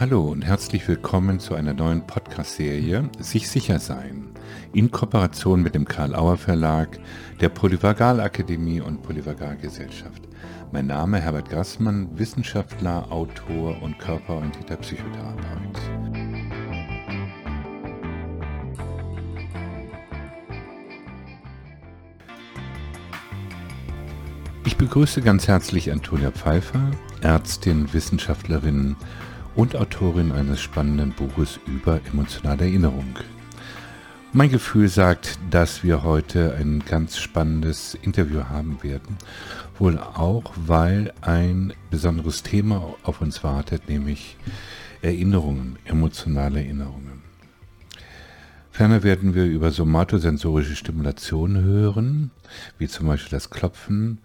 Hallo und herzlich willkommen zu einer neuen Podcast-Serie Sich sicher sein in Kooperation mit dem Karl Auer Verlag, der Polyvagal Akademie und Polyvagal Gesellschaft. Mein Name Herbert Grassmann, Wissenschaftler, Autor und körperorientierter Psychotherapeut. Ich begrüße ganz herzlich Antonia Pfeiffer, Ärztin, Wissenschaftlerin und Autorin eines spannenden Buches über emotionale Erinnerung. Mein Gefühl sagt, dass wir heute ein ganz spannendes Interview haben werden, wohl auch, weil ein besonderes Thema auf uns wartet, nämlich Erinnerungen, emotionale Erinnerungen. Ferner werden wir über somatosensorische Stimulation hören, wie zum Beispiel das Klopfen,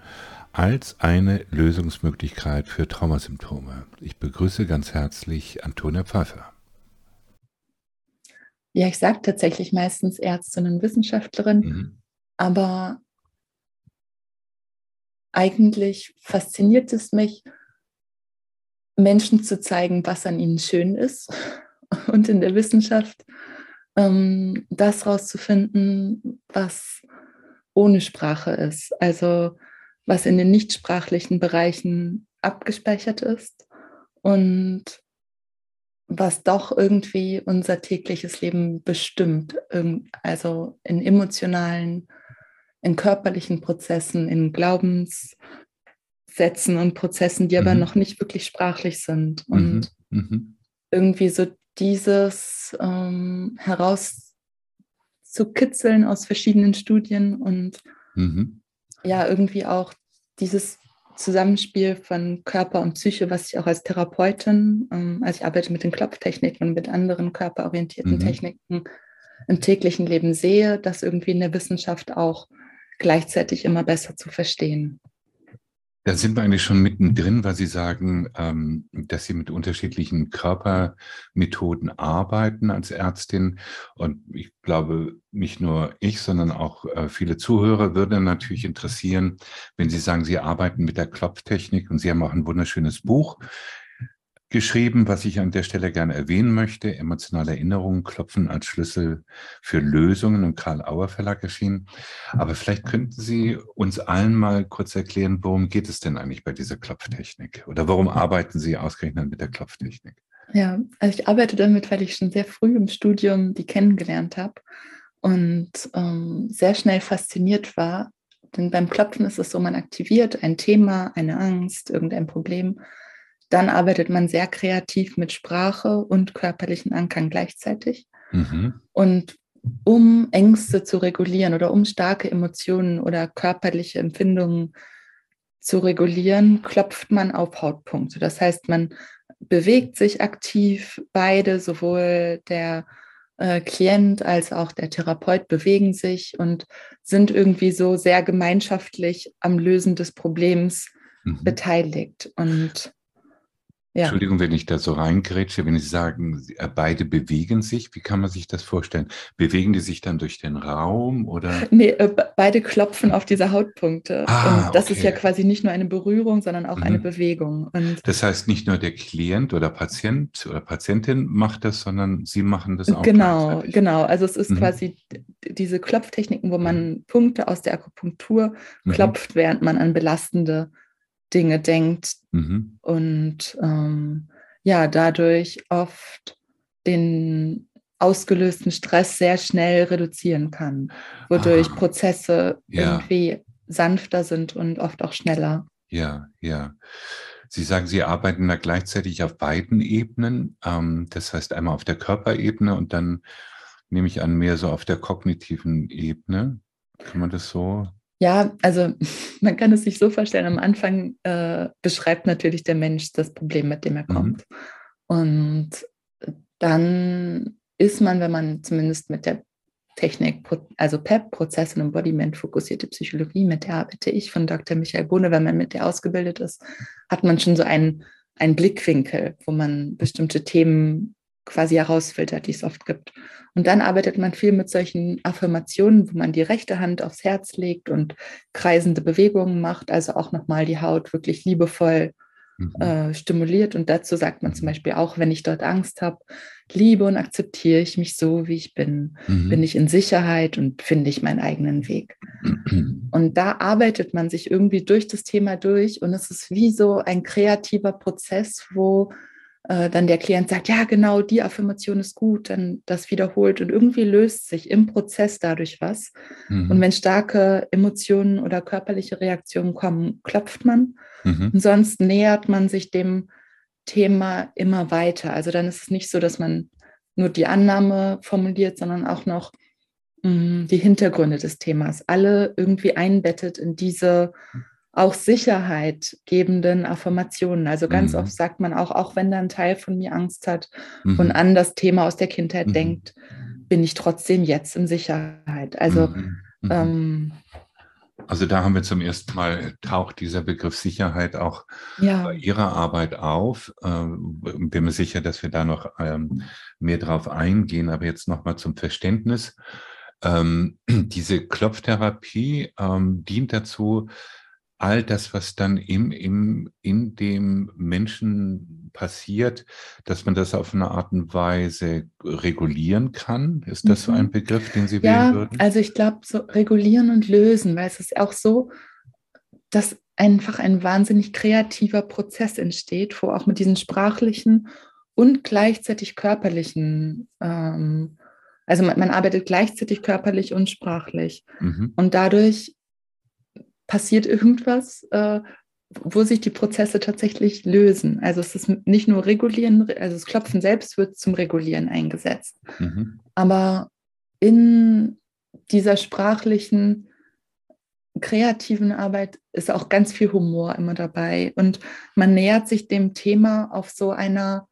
als eine Lösungsmöglichkeit für Traumasymptome. Ich begrüße ganz herzlich Antonia Pfeiffer. Ja, ich sage tatsächlich meistens Ärztin und Wissenschaftlerin, mhm. aber eigentlich fasziniert es mich, Menschen zu zeigen, was an ihnen schön ist und in der Wissenschaft ähm, das rauszufinden, was ohne Sprache ist. Also was in den nichtsprachlichen Bereichen abgespeichert ist und was doch irgendwie unser tägliches Leben bestimmt, also in emotionalen, in körperlichen Prozessen, in Glaubenssätzen und Prozessen, die mhm. aber noch nicht wirklich sprachlich sind. Und mhm. Mhm. irgendwie so dieses ähm, herauszukitzeln aus verschiedenen Studien und mhm ja irgendwie auch dieses Zusammenspiel von Körper und Psyche, was ich auch als Therapeutin, ähm, also ich arbeite mit den Klopftechniken und mit anderen körperorientierten mhm. Techniken im täglichen Leben sehe, das irgendwie in der Wissenschaft auch gleichzeitig immer besser zu verstehen. Da sind wir eigentlich schon mittendrin, weil Sie sagen, ähm, dass Sie mit unterschiedlichen Körpermethoden arbeiten als Ärztin. Und ich glaube, nicht nur ich, sondern auch äh, viele Zuhörer würde natürlich interessieren, wenn Sie sagen, Sie arbeiten mit der Klopftechnik und Sie haben auch ein wunderschönes Buch geschrieben, was ich an der Stelle gerne erwähnen möchte. Emotionale Erinnerungen klopfen als Schlüssel für Lösungen im Karl Auer Verlag erschienen. Aber vielleicht könnten Sie uns allen mal kurz erklären, worum geht es denn eigentlich bei dieser Klopftechnik? Oder warum arbeiten Sie ausgerechnet mit der Klopftechnik? Ja, also ich arbeite damit, weil ich schon sehr früh im Studium die kennengelernt habe und ähm, sehr schnell fasziniert war. Denn beim Klopfen ist es so, man aktiviert ein Thema, eine Angst, irgendein Problem dann arbeitet man sehr kreativ mit Sprache und körperlichen Ankern gleichzeitig. Mhm. Und um Ängste zu regulieren oder um starke Emotionen oder körperliche Empfindungen zu regulieren, klopft man auf Hautpunkte. Das heißt, man bewegt sich aktiv, beide, sowohl der äh, Klient als auch der Therapeut bewegen sich und sind irgendwie so sehr gemeinschaftlich am Lösen des Problems mhm. beteiligt. Und ja. Entschuldigung, wenn ich da so reingrätsche, wenn Sie sagen, äh, beide bewegen sich, wie kann man sich das vorstellen? Bewegen die sich dann durch den Raum oder? Nee, äh, beide klopfen auf diese Hautpunkte. Ah, und das okay. ist ja quasi nicht nur eine Berührung, sondern auch mhm. eine Bewegung. Und das heißt, nicht nur der Klient oder Patient oder Patientin macht das, sondern Sie machen das auch. Genau, genau. Also es ist mhm. quasi diese Klopftechniken, wo man mhm. Punkte aus der Akupunktur mhm. klopft, während man an belastende Dinge denkt mhm. und ähm, ja, dadurch oft den ausgelösten Stress sehr schnell reduzieren kann, wodurch ah, Prozesse ja. irgendwie sanfter sind und oft auch schneller. Ja, ja. Sie sagen, Sie arbeiten da gleichzeitig auf beiden Ebenen. Ähm, das heißt einmal auf der Körperebene und dann nehme ich an, mehr so auf der kognitiven Ebene. Kann man das so ja, also man kann es sich so vorstellen, am Anfang äh, beschreibt natürlich der Mensch das Problem, mit dem er mhm. kommt. Mhm. Und dann ist man, wenn man zumindest mit der Technik, also PEP, Prozess- und Embodiment-fokussierte Psychologie, mit der arbeite ich von Dr. Michael Bohne, wenn man mit der ausgebildet ist, hat man schon so einen, einen Blickwinkel, wo man bestimmte Themen quasi herausfiltert, die es oft gibt. Und dann arbeitet man viel mit solchen Affirmationen, wo man die rechte Hand aufs Herz legt und kreisende Bewegungen macht, also auch nochmal die Haut wirklich liebevoll mhm. äh, stimuliert. Und dazu sagt man zum mhm. Beispiel auch, wenn ich dort Angst habe, liebe und akzeptiere ich mich so, wie ich bin. Mhm. Bin ich in Sicherheit und finde ich meinen eigenen Weg. Und da arbeitet man sich irgendwie durch das Thema durch und es ist wie so ein kreativer Prozess, wo äh, dann der Klient sagt, ja, genau, die Affirmation ist gut, dann das wiederholt und irgendwie löst sich im Prozess dadurch was. Mhm. Und wenn starke Emotionen oder körperliche Reaktionen kommen, klopft man. Mhm. Und sonst nähert man sich dem Thema immer weiter. Also dann ist es nicht so, dass man nur die Annahme formuliert, sondern auch noch mh, mm, die Hintergründe des Themas, alle irgendwie einbettet in diese auch Sicherheit gebenden Affirmationen. Also ganz mhm. oft sagt man auch, auch wenn da ein Teil von mir Angst hat mhm. und an das Thema aus der Kindheit mhm. denkt, bin ich trotzdem jetzt in Sicherheit. Also mhm. Mhm. ähm, also da haben wir zum ersten Mal taucht dieser Begriff Sicherheit auch ja. bei Ihrer Arbeit auf. Ähm, bin mir sicher, dass wir da noch ähm, mehr drauf eingehen. Aber jetzt nochmal zum Verständnis. Ähm, diese Klopftherapie ähm, dient dazu, all das, was dann im, im, in dem Menschen passiert, dass man das auf eine Art und Weise regulieren kann? Ist das mhm. so ein mhm. Begriff, den Sie ja, wählen würden? Also ich glaube, so regulieren und lösen, weil es ist auch so, dass einfach ein wahnsinnig kreativer Prozess entsteht, wo auch mit diesen sprachlichen und gleichzeitig körperlichen, ähm, also man, man, arbeitet gleichzeitig körperlich und sprachlich. Mhm. Und dadurch passiert irgendwas, äh, wo sich die Prozesse tatsächlich lösen. Also es ist nicht nur regulieren, also das Klopfen selbst wird zum Regulieren eingesetzt. Mhm. Aber in dieser sprachlichen, kreativen Arbeit ist auch ganz viel Humor immer dabei. Und man nähert sich dem Thema auf so einer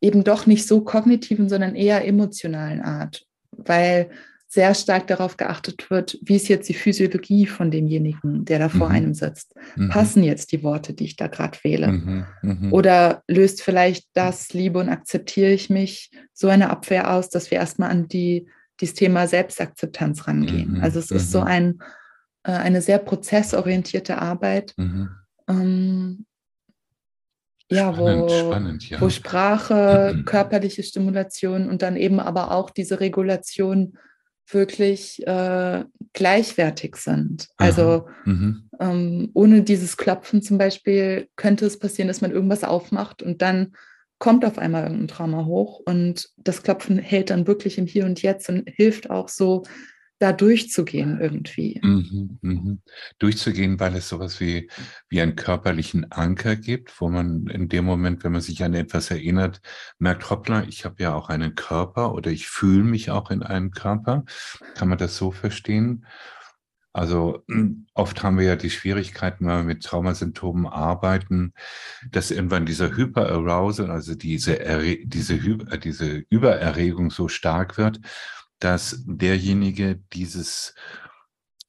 eben doch nicht so kognitiven, sondern eher emotionalen Art. Weil sehr stark darauf geachtet wird, wie ist jetzt die Physiologie von demjenigen, der da vor mhm. einem sitzt. Mhm. Passen jetzt die Worte, die ich da gerade wähle? Mhm. mhm. Oder löst vielleicht das Liebe und akzeptiere ich mich so eine Abwehr aus, dass wir erstmal an die, dieses Thema Selbstakzeptanz rangehen. Mhm. Also es ist so mhm. ein, äh, eine sehr prozessorientierte Arbeit. Ähm, ja, wo, spannend, ja. wo Sprache, körperliche Stimulation und dann eben aber auch diese Regulation wirklich äh, gleichwertig sind. Also mhm. ähm, ohne dieses Klopfen zum Beispiel könnte es passieren, dass man irgendwas aufmacht und dann kommt auf einmal irgendein Trauma hoch und das Klopfen hält dann wirklich im Hier und Jetzt und hilft auch so da durchzugehen irgendwie. Mhm, mhm. Durchzugehen, weil es sowas wie, wie einen körperlichen Anker gibt, wo man in dem Moment, wenn man sich an etwas erinnert, merkt, hoppla, ich habe ja auch einen Körper oder ich fühle mich auch in einem Körper. Kann man das so verstehen? Also oft haben wir ja die Schwierigkeiten, wenn wir mit Traumasymptomen arbeiten, dass irgendwann dieser Hyperarousal, also diese, diese, äh, diese Übererregung so stark wird, dass derjenige dieses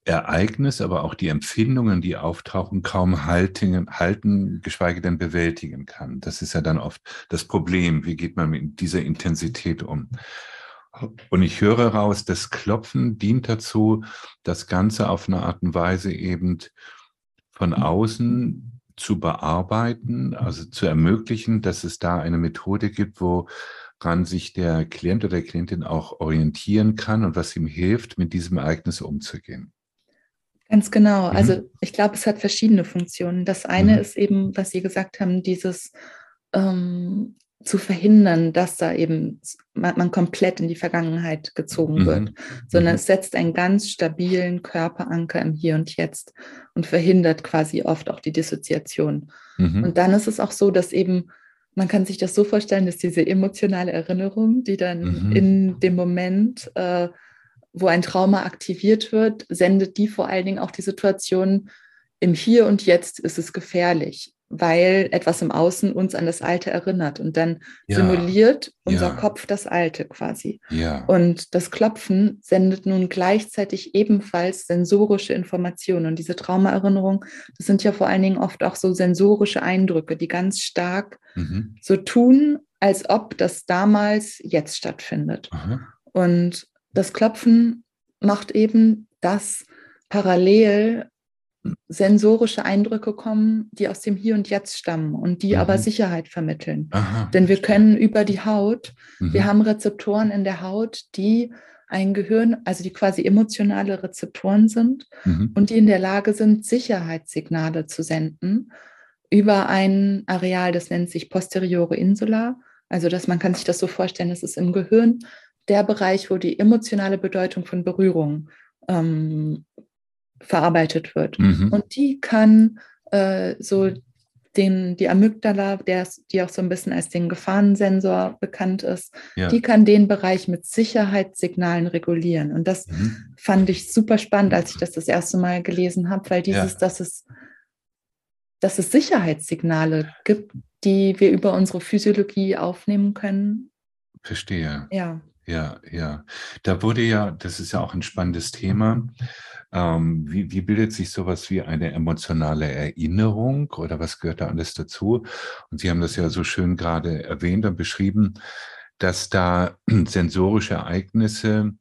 Ereignis, aber auch die Empfindungen, die auftauchen, kaum halten, halten, geschweige denn bewältigen kann. Das ist ja dann oft das Problem. Wie geht man mit dieser Intensität um? Und ich höre raus, das Klopfen dient dazu, das Ganze auf eine Art und Weise eben von außen zu bearbeiten, also zu ermöglichen, dass es da eine Methode gibt, wo woran sich der Klient oder der Klientin auch orientieren kann und was ihm hilft, mit diesem Ereignis umzugehen. Ganz genau. Mhm. Also ich glaube, es hat verschiedene Funktionen. Das eine mhm. ist eben, was Sie gesagt haben, dieses ähm, zu verhindern, dass da eben man, man, komplett in die Vergangenheit gezogen mhm. wird, sondern mhm. es setzt einen ganz stabilen Körperanker im Hier und Jetzt und verhindert quasi oft auch die Dissoziation. Mhm. Und dann ist es auch so, dass eben man kann sich das so vorstellen, dass diese emotionale Erinnerung, die dann mhm. in dem Moment, äh, wo ein Trauma aktiviert wird, sendet die vor allen Dingen auch die Situation, im Hier und Jetzt ist es gefährlich weil etwas im Außen uns an das Alte erinnert und dann ja. simuliert unser ja. Kopf das Alte quasi. Ja. Und das Klopfen sendet nun gleichzeitig ebenfalls sensorische Informationen. Und diese Traumaerinnerungen, das sind ja vor allen Dingen oft auch so sensorische Eindrücke, die ganz stark mhm. so tun, als ob das damals jetzt stattfindet. Aha. Und das Klopfen macht eben das parallel sensorische Eindrücke kommen, die aus dem Hier und Jetzt stammen und die mhm. aber Sicherheit vermitteln. Aha, Denn wir können über die Haut, mhm. wir haben Rezeptoren in der Haut, die ein Gehirn, also die quasi emotionale Rezeptoren sind mhm. und die in der Lage sind, Sicherheitssignale zu senden über ein Areal, das nennt sich posteriore Insula. Also dass man kann sich das so vorstellen, das ist im Gehirn der Bereich, wo die emotionale Bedeutung von Berührung ähm, verarbeitet wird. Mhm. Und die kann äh, so den, die Amygdala, der, die auch so ein bisschen als den Gefahrensensor bekannt ist, ja. die kann den Bereich mit Sicherheitssignalen regulieren. Und das mhm. fand ich super spannend, als ich das das erste Mal gelesen habe, weil dieses, ja. dass, es, dass es Sicherheitssignale gibt, die wir über unsere Physiologie aufnehmen können. Verstehe. Ja. Ja, ja. Da wurde ja, das ist ja auch ein spannendes Thema. Ähm, wie, wie bildet sich sowas wie eine emotionale Erinnerung oder was gehört da alles dazu? Und Sie haben das ja so schön gerade erwähnt und beschrieben, dass da sensorische Ereignisse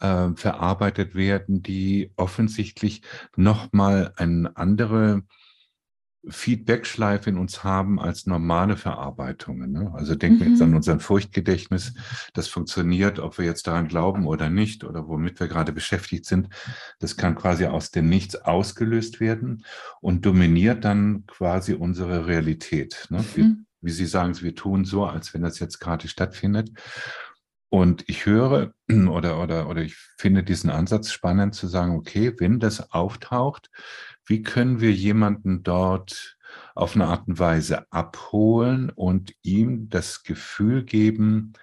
äh, verarbeitet werden, die offensichtlich nochmal eine andere Feedback-Schleife in uns haben als normale Verarbeitungen. Ne? Also denken wir mhm. jetzt an mhm. unseren Furchtgedächtnis. Das funktioniert, ob wir jetzt daran glauben oder nicht oder womit wir gerade beschäftigt sind. Das kann quasi aus dem Nichts ausgelöst werden und dominiert dann quasi unsere Realität. Ne? Mhm. Wie, wie Sie sagen, wir tun so, als wenn das jetzt gerade stattfindet. Und ich höre oder, oder, oder ich finde diesen Ansatz spannend zu sagen, okay, wenn das auftaucht, wie können wir jemanden dort auf eine Art und Weise abholen und ihm das Gefühl geben,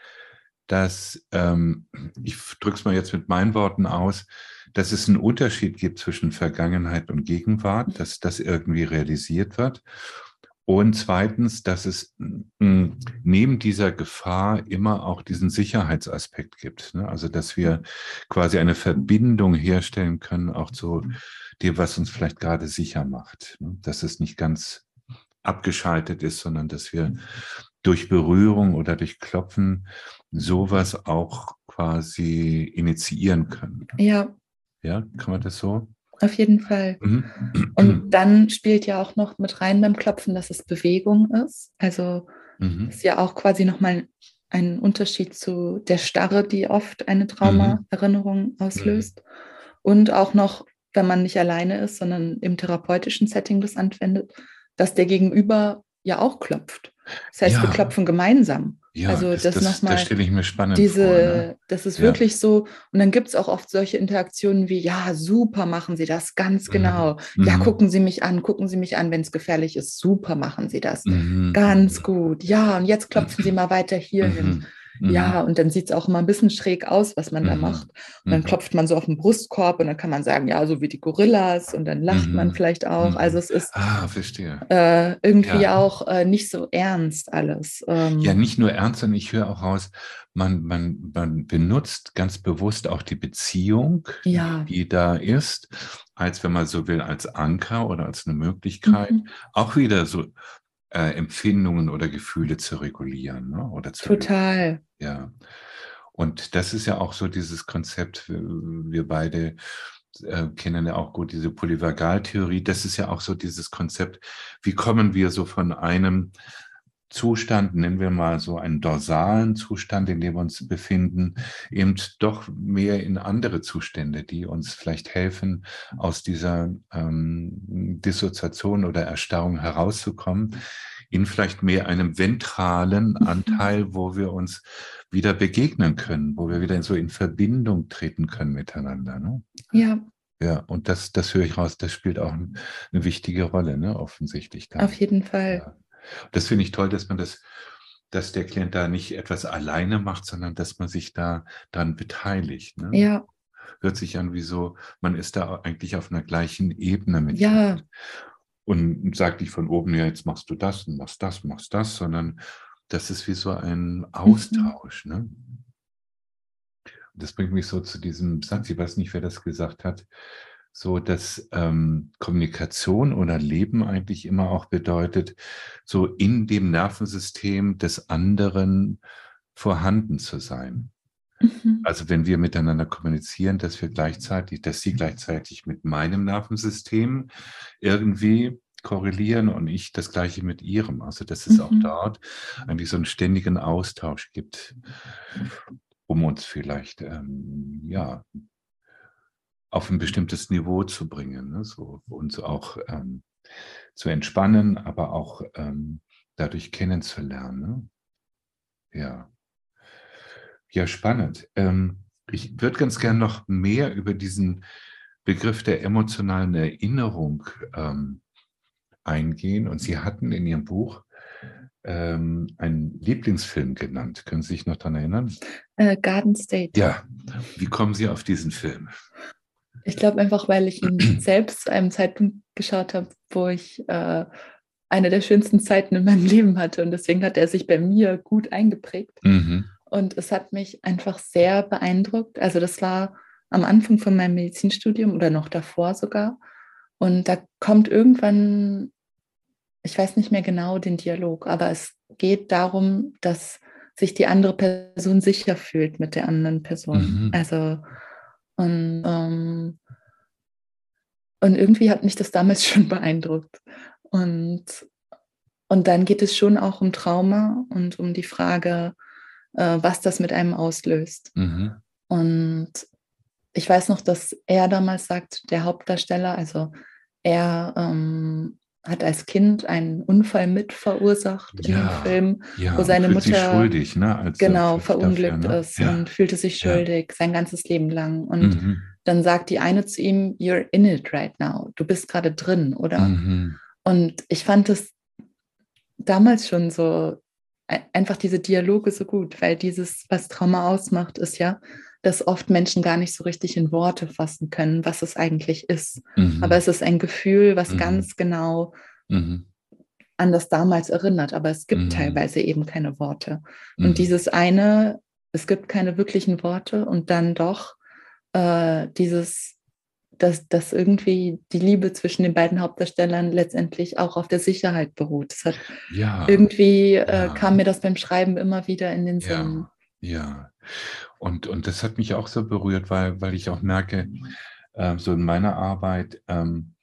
dass, ähm, ich drücke es mal jetzt mit meinen Worten aus, dass es einen Unterschied gibt zwischen Vergangenheit und Gegenwart, dass das irgendwie realisiert wird. Und zweitens, dass es hm, neben dieser Gefahr immer auch diesen Sicherheitsaspekt gibt. Ne? Also, dass wir quasi eine Verbindung herstellen können, auch zu dem, was uns vielleicht gerade sicher macht. Ne? Dass es nicht ganz abgeschaltet ist, sondern dass wir durch Berührung oder durch Klopfen sowas auch quasi initiieren können. Ja. Ja, kann man das so? Auf jeden Fall. Mhm. Und dann spielt ja auch noch mit rein beim Klopfen, dass es Bewegung ist. Also mhm. ist ja auch quasi nochmal ein Unterschied zu der Starre, die oft eine Traumaerinnerung mhm. auslöst. Und auch noch, wenn man nicht alleine ist, sondern im therapeutischen Setting das anwendet, dass der Gegenüber ja auch klopft. Das heißt, ja. wir klopfen gemeinsam. Ja, also das, das, nochmal. Das stelle ich mir spannend diese, vor. Ne? Das ist ja. wirklich so. Und dann gibt es auch oft solche Interaktionen wie, ja, super machen Sie das, ganz mhm. genau. Mhm. Ja, gucken Sie mich an, gucken Sie mich an, wenn es gefährlich ist. Super machen Sie das. Mhm. Ganz gut. Ja, und jetzt klopfen Sie mal weiter hier hin. Mhm. Ja, mhm. und dann sieht es auch immer ein bisschen schräg aus, was man mhm. da macht. Und dann mhm. klopft man so auf den Brustkorb und dann kann man sagen, ja, so wie die Gorillas und dann lacht mhm. man vielleicht auch. Mhm. Also es ist ah. Äh, irgendwie ja. auch äh, nicht so ernst alles. Ähm, ja, nicht nur ernst, sondern ich höre auch raus, man, man, man benutzt ganz bewusst auch die Beziehung, ja. die da ist, als wenn man so will, als Anker oder als eine Möglichkeit, mhm. auch wieder so äh, Empfindungen oder Gefühle zu regulieren. Ne? Oder zu Total. Ja. Und das ist ja auch so dieses Konzept, wir beide äh, kennen ja auch gut diese Polyvagaltheorie. Das ist ja auch so dieses Konzept, wie kommen wir so von einem Zustand, nennen wir mal so einen dorsalen Zustand, in dem wir uns befinden, eben doch mehr in andere Zustände, die uns vielleicht helfen, aus dieser ähm, Dissoziation oder Erstarrung herauszukommen, in vielleicht mehr einem ventralen mhm. Anteil, wo wir uns wieder begegnen können, wo wir wieder so in Verbindung treten können miteinander. Ne? Ja. Ja, und das, das höre ich raus, das spielt auch eine wichtige Rolle, ne, offensichtlich. Dann. Auf jeden Fall. Das finde ich toll, dass man das, dass der Klient da nicht etwas alleine macht, sondern dass man sich da dann beteiligt. Ne? Ja. Hört sich an wie so, man ist da eigentlich auf einer gleichen Ebene mit. Ja. Und sagt nicht von oben, ja, jetzt machst du das und machst das, machst das, sondern das ist wie so ein mhm. Austausch. Mhm. Ne? Das bringt mich so zu diesem Satz, ich weiß nicht, wer das gesagt hat, so dass ähm, Kommunikation oder Leben eigentlich immer auch bedeutet, so in dem Nervensystem des anderen vorhanden zu sein. Mhm. Also wenn wir miteinander kommunizieren, dass wir gleichzeitig, dass sie gleichzeitig mit meinem Nervensystem irgendwie korrelieren und ich das gleiche mit ihrem. Also dass es mhm. auch dort eigentlich so einen ständigen Austausch gibt, um uns vielleicht ähm, ja auf ein bestimmtes Niveau zu bringen, ne? so uns auch ähm, zu entspannen, aber auch ähm, dadurch kennenzulernen. Ne? Ja. Ja, spannend. Ähm, ich würde ganz gern noch mehr über diesen Begriff der emotionalen Erinnerung ähm, eingehen. Und Sie hatten in Ihrem Buch ähm, einen Lieblingsfilm genannt. Können Sie sich noch daran erinnern? Äh, Garden State. Ja. Wie kommen Sie auf diesen Film? Ich glaube einfach, weil ich ihn selbst zu einem Zeitpunkt geschaut habe, wo ich äh, eine der schönsten Zeiten in meinem Leben hatte. Und deswegen hat er sich bei mir gut eingeprägt. Mhm. Und es hat mich einfach sehr beeindruckt. Also das war am Anfang von meinem Medizinstudium oder noch davor sogar. Und da kommt irgendwann, ich weiß nicht mehr genau den Dialog, aber es geht darum, dass sich die andere Person sicher fühlt mit der anderen Person. Mhm. Also und, ähm, und irgendwie hat mich das damals schon beeindruckt. Und, und dann geht es schon auch um Trauma und um die Frage, äh, was das mit einem auslöst. Mhm. Und ich weiß noch, dass er damals sagt, der Hauptdarsteller, also er ähm, hat als Kind einen Unfall mit verursacht ja, in dem Film, ja, wo seine Mutter schuldig, ne, genau verunglückt dafür, ne? ist ja. und fühlte sich schuldig sein ganzes Leben lang. Und mhm. dann sagt die eine zu ihm, "You're in it right now. Du bist gerade drin, oder?" Mhm. Und ich fand es damals schon so einfach diese Dialoge so gut, weil dieses, was Trauma ausmacht, ist ja, dass oft Menschen gar nicht so richtig in Worte fassen können, was es eigentlich ist. Mhm. Aber es ist ein Gefühl, was mhm. ganz genau mhm. an das damals erinnert, aber es gibt mhm. teilweise eben keine Worte. Und mhm. dieses eine, es gibt keine wirklichen Worte und dann doch äh, dieses dass, dass irgendwie die Liebe zwischen den beiden Hauptdarstellern letztendlich auch auf der Sicherheit beruht. Hat ja, irgendwie äh, kam mir das beim Schreiben immer wieder in den Sinn. Ja, und, und das hat mich auch so berührt, weil, weil ich auch merke, äh, so in meiner Arbeit, ähm,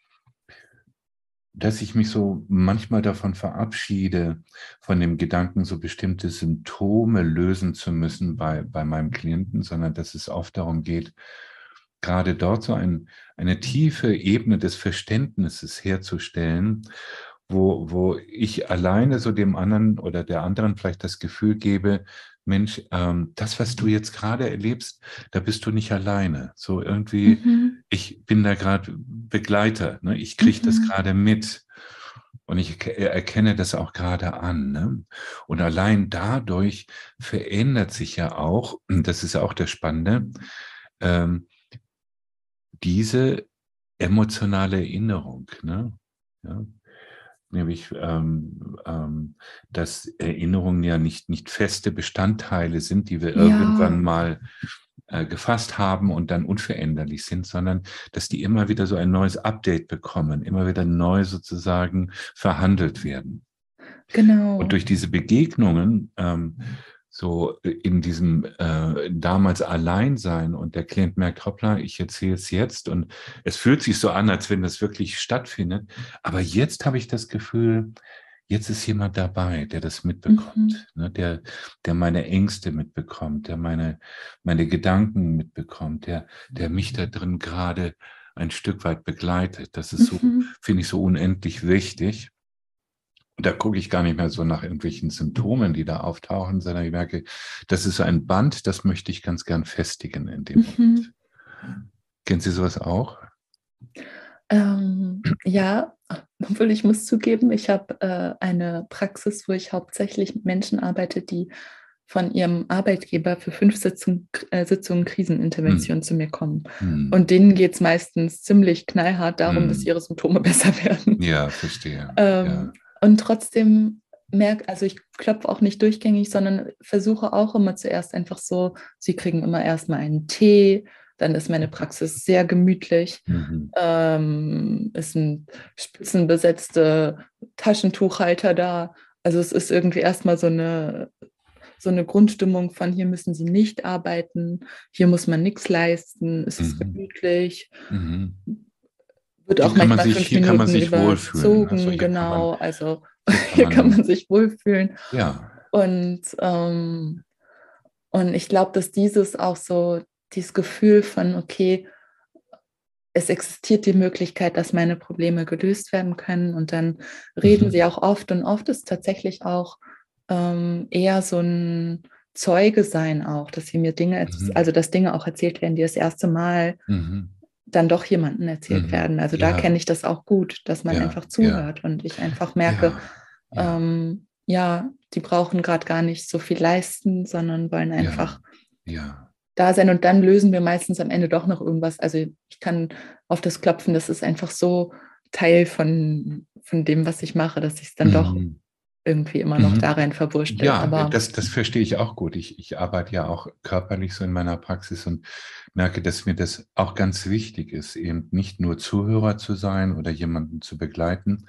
dass ich mich so manchmal davon verabschiede, von dem Gedanken, so bestimmte Symptome lösen zu müssen bei, bei meinem Klienten, sondern dass es oft darum geht, gerade dort so ein, eine tiefe Ebene des Verständnisses herzustellen, wo, wo ich alleine so dem anderen oder der anderen vielleicht das Gefühl gebe, Mensch, ähm, das, was du jetzt gerade erlebst, da bist du nicht alleine. So irgendwie, mhm. ich bin da gerade Begleiter, ne? ich kriege mhm. das gerade mit. Und ich erkenne das auch gerade an. Ne? Und allein dadurch verändert sich ja auch, und das ist auch das Spannende, ähm, diese emotionale Erinnerung. Ne? Ja? Nämlich, ähm, ähm, dass Erinnerungen ja nicht, nicht feste Bestandteile sind, die wir ja. irgendwann mal äh, gefasst haben und dann unveränderlich sind, sondern dass die immer wieder so ein neues Update bekommen, immer wieder neu sozusagen verhandelt werden. Genau. Und durch diese Begegnungen ähm, so äh, in diesem äh, damals Alleinsein und der Klient merkt, hoppla, ich erzähle es jetzt und es fühlt sich so an, als wenn das wirklich stattfindet. Aber jetzt habe ich das Gefühl, jetzt ist jemand dabei, der das mitbekommt, mhm. ne, der, der meine Ängste mitbekommt, der meine, meine Gedanken mitbekommt, der, der mich da drin gerade ein Stück weit begleitet. Das ist so, mhm. finde ich, so unendlich wichtig. Und da gucke ich gar nicht mehr so nach irgendwelchen Symptomen, die da auftauchen, sondern ich merke, das ist ein Band, das möchte ich ganz gern festigen in dem mhm. Moment. Kennen Sie sowas auch? Ähm, ja, obwohl ich muss zugeben, ich habe äh, eine Praxis, wo ich hauptsächlich mit Menschen arbeite, die von ihrem Arbeitgeber für fünf Sitzung, äh, Sitzungen Krisenintervention hm. zu mir kommen. Hm. Und denen geht es meistens ziemlich knallhart darum, hm. dass ihre Symptome besser werden. Ja, verstehe. Ähm, ja. Und trotzdem merke, also ich klopfe auch nicht durchgängig, sondern versuche auch immer zuerst einfach so, sie kriegen immer erstmal einen Tee, dann ist meine Praxis sehr gemütlich. Mhm. Ähm, ist ein spitzenbesetzter Taschentuchhalter da. Also es ist irgendwie erstmal so eine so eine Grundstimmung von hier müssen sie nicht arbeiten, hier muss man nichts leisten, es ist Mhm. gemütlich. Mhm. Wird Hier auch kann man manchmal sich- fünf hier kann man Minuten sich wohlfühlen. überzogen, Also kann man- genau. also Hier kann kann man- man sich wohlfühlen. Ja. Und, ähm, und ich glaube, dass dieses auch so, dieses Gefühl von, okay, es existiert die Möglichkeit, dass meine Probleme gelöst werden können. Und dann reden Mhm. sie auch oft. Und oft ist tatsächlich auch ähm, eher so ein Zeuge sein auch, dass sie mir Dinge, Mhm. also dass Dinge auch erzählt werden, die das erste Mal Mhm. Dann doch jemandem erzählt Mhm. werden. Also da Ja. kenne ich das auch gut, dass man Ja, einfach zuhört und ich einfach merke, Ja. Ähm, die brauchen gerade gar nicht so viel leisten, sondern wollen einfach ja. da sein. Und dann lösen wir meistens am Ende doch noch irgendwas. Also ich kann auf das klopfen, das ist einfach so Teil von, von dem, was ich mache, dass ich es dann doch Mhm. Irgendwie immer noch Mhm. da rein verwurschte. Ja, Aber das, das verstehe ich auch gut. Ich, ich arbeite ja auch körperlich so in meiner Praxis und merke, dass mir das auch ganz wichtig ist, eben nicht nur Zuhörer zu sein oder jemanden zu begleiten,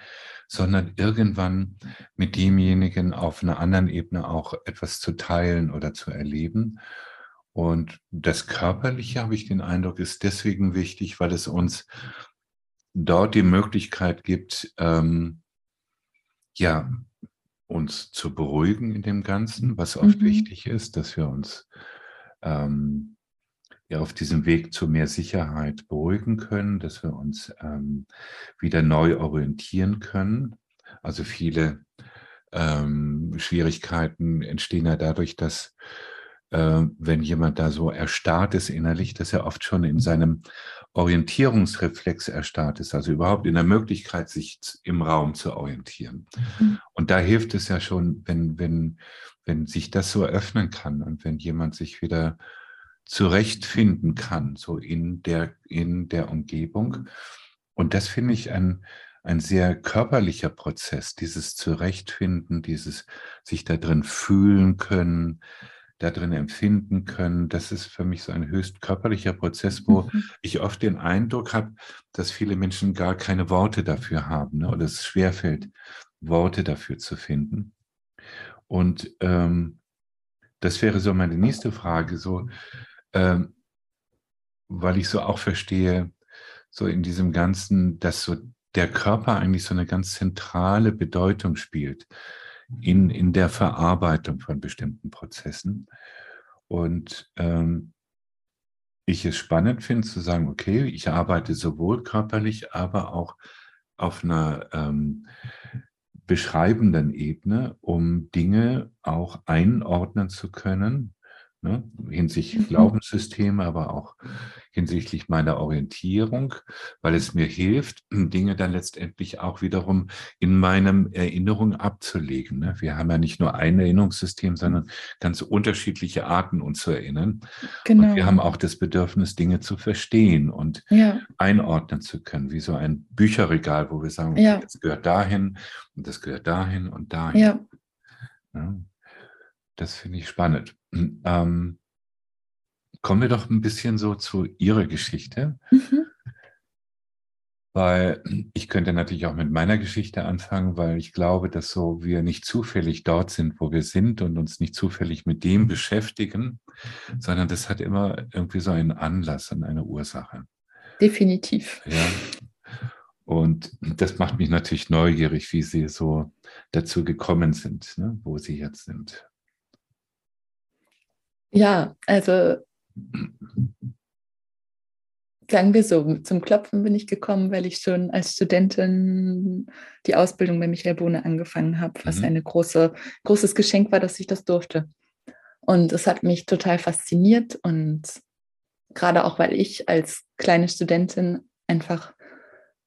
sondern irgendwann mit demjenigen auf einer anderen Ebene auch etwas zu teilen oder zu erleben. Und das Körperliche, habe ich den Eindruck, ist deswegen wichtig, weil es uns dort die Möglichkeit gibt, ähm, ja, uns zu beruhigen in dem Ganzen, was oft Mhm. wichtig ist, dass wir uns ähm, ja auf diesem Weg zu mehr Sicherheit beruhigen können, dass wir uns ähm, wieder neu orientieren können. Also viele ähm, Schwierigkeiten entstehen ja dadurch, dass äh, wenn jemand da so erstarrt ist innerlich, dass er oft schon in seinem Orientierungsreflex erstarrt ist, also überhaupt in der Möglichkeit, sich im Raum zu orientieren. Mhm. Und da hilft es ja schon, wenn, wenn, wenn sich das so öffnen kann und wenn jemand sich wieder zurechtfinden kann, so in der, in der Umgebung. Und das finde ich ein, ein sehr körperlicher Prozess, dieses Zurechtfinden, dieses sich da drin fühlen können, da drin empfinden können. Das ist für mich so ein höchst körperlicher Prozess, wo Mhm. ich oft den Eindruck habe, dass viele Menschen gar keine Worte dafür haben ne? oder es schwerfällt, Worte dafür zu finden. Und ähm, das wäre so meine nächste Frage, so, ähm, weil ich so auch verstehe, so in diesem Ganzen, dass so der Körper eigentlich so eine ganz zentrale Bedeutung spielt in, in der Verarbeitung von bestimmten Prozessen. Und ähm, ich es spannend finde zu sagen, okay, ich arbeite sowohl körperlich, aber auch auf einer ähm, beschreibenden Ebene, um Dinge auch einordnen zu können, ne, hinsichtlich Mhm. Glaubenssysteme, aber auch hinsichtlich meiner Orientierung, weil es mir hilft, Dinge dann letztendlich auch wiederum in meinem Erinnerung abzulegen. Ne? Wir haben ja nicht nur ein Erinnerungssystem, sondern ganz unterschiedliche Arten, uns zu erinnern. Genau. Und wir haben auch das Bedürfnis, Dinge zu verstehen und ja, einordnen zu können, wie so ein Bücherregal, wo wir sagen, okay, Ja. das gehört dahin und das gehört dahin und dahin. Ja, das finde ich spannend. Ähm, kommen wir doch ein bisschen so zu Ihrer Geschichte, Mhm. weil ich könnte natürlich auch mit meiner Geschichte anfangen, weil ich glaube, dass so wir nicht zufällig dort sind, wo wir sind und uns nicht zufällig mit dem beschäftigen, sondern das hat immer irgendwie so einen Anlass und eine Ursache. Definitiv. Ja. Und das macht mich natürlich neugierig, wie Sie so dazu gekommen sind, ne, wo Sie jetzt sind. Ja, also sagen wir so, zum Klopfen bin ich gekommen, weil ich schon als Studentin die Ausbildung bei Michael Bohne angefangen habe, was Mhm. ein große, großes Geschenk war, dass ich das durfte. Und es hat mich total fasziniert und gerade auch, weil ich als kleine Studentin einfach